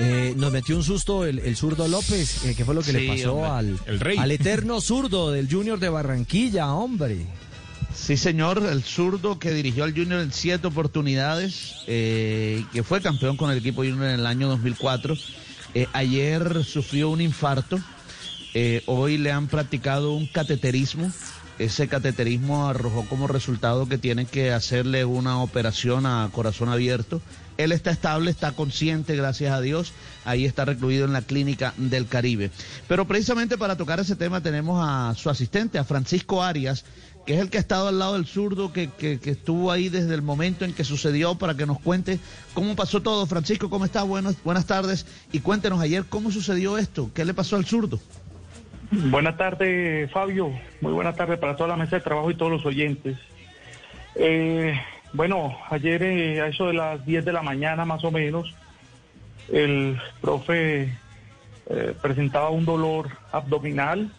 eh, nos metió un susto el, el zurdo López. eh, ¿Qué fue lo que le pasó hombre, al, el rey. al eterno zurdo del Junior de Barranquilla, hombre? Sí, señor, el zurdo que dirigió al Junior en siete oportunidades eh, que fue campeón con el equipo Junior en el año 2004. eh, ayer sufrió un infarto. eh, hoy le han practicado un cateterismo. Ese cateterismo arrojó como resultado que tienen que hacerle una operación a corazón abierto. Él está estable, está consciente, gracias a Dios. Ahí está recluido en la clínica del Caribe. Pero precisamente para tocar ese tema tenemos a su asistente, a Francisco Arias, que es el que ha estado al lado del zurdo, que, que, que estuvo ahí desde el momento en que sucedió, para que nos cuente cómo pasó todo. Francisco, ¿cómo está? Buenas, buenas tardes. Y cuéntenos ayer cómo sucedió esto, qué le pasó al zurdo. Buenas tardes, Fabio. Muy buenas tardes para toda la mesa de trabajo y todos los oyentes. Eh, bueno, ayer eh, a eso de las 10 de la mañana más o menos, el profe eh, presentaba un dolor abdominal,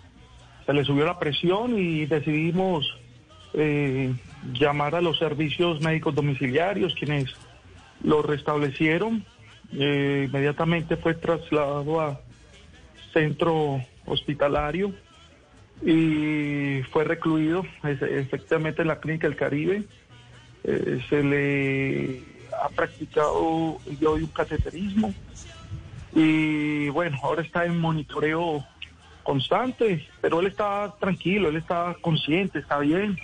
se le subió la presión y decidimos llamar a los servicios médicos domiciliarios, quienes lo restablecieron. Inmediatamente fue trasladado a centro hospitalario y fue recluido efectivamente en la clínica del Caribe. Eh, se le ha practicado el hoy un cateterismo y bueno, ahora está en monitoreo constante, pero él está tranquilo, él está consciente, está bien,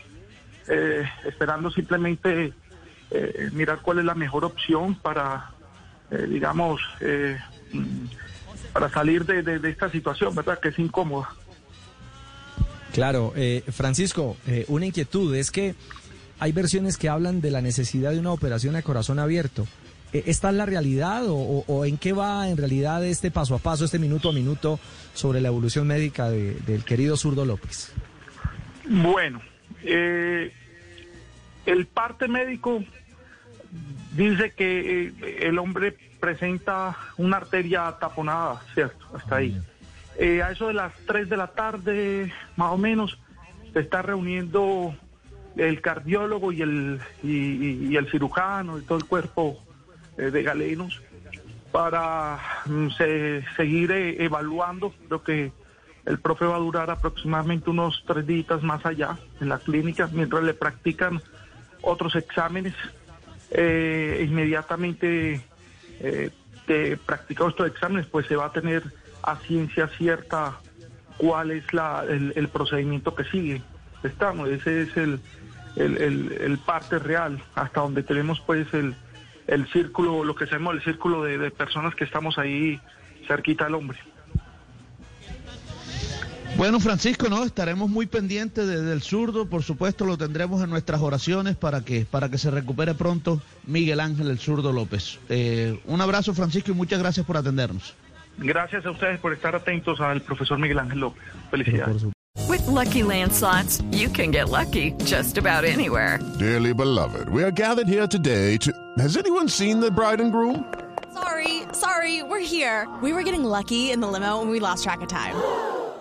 eh, esperando simplemente eh, mirar cuál es la mejor opción para, eh, digamos, para salir de, de- de esta situación, ¿verdad? Que es incómoda. Claro, eh, Francisco, eh, una inquietud es que hay versiones que hablan de la necesidad de una operación a corazón abierto. Eh, ¿Esta es la realidad o, o- o en qué va en realidad este paso a paso, este minuto a minuto sobre la evolución médica de- del querido zurdo López? Bueno, eh, el parte médico dice que eh, el hombre presenta una arteria taponada, ¿cierto? Hasta ahí. Eh, a eso de las 3 de la tarde, más o menos, se está reuniendo el cardiólogo y el, y, el cirujano y todo el cuerpo eh, de galenos para mm, se- seguir evaluando. Creo que el profe va a durar aproximadamente unos tres días más allá en la clínica mientras le practican otros exámenes. Eh, inmediatamente eh, de practicar estos exámenes, pues se va a tener a ciencia cierta cuál es la, el, procedimiento que sigue. Estamos, ese es el- el parte real, hasta donde tenemos pues el, el círculo, lo que sabemos, el círculo de, de personas que estamos ahí cerquita al hombre. Bueno, Francisco, no, estaremos muy pendientes de- del zurdo, por supuesto lo tendremos en nuestras oraciones para que, para que se recupere pronto Miguel Ángel el zurdo López. Eh, un abrazo, Francisco, y muchas gracias por atendernos. Gracias a ustedes por estar atentos al profesor Miguel Ángel López. Felicidades. With Lucky Land slots, you can get lucky just about anywhere. Dearly beloved, we are gathered here today to. Has anyone seen the bride and groom? Sorry, sorry, we're here. We were getting lucky in the limo and we lost track of time.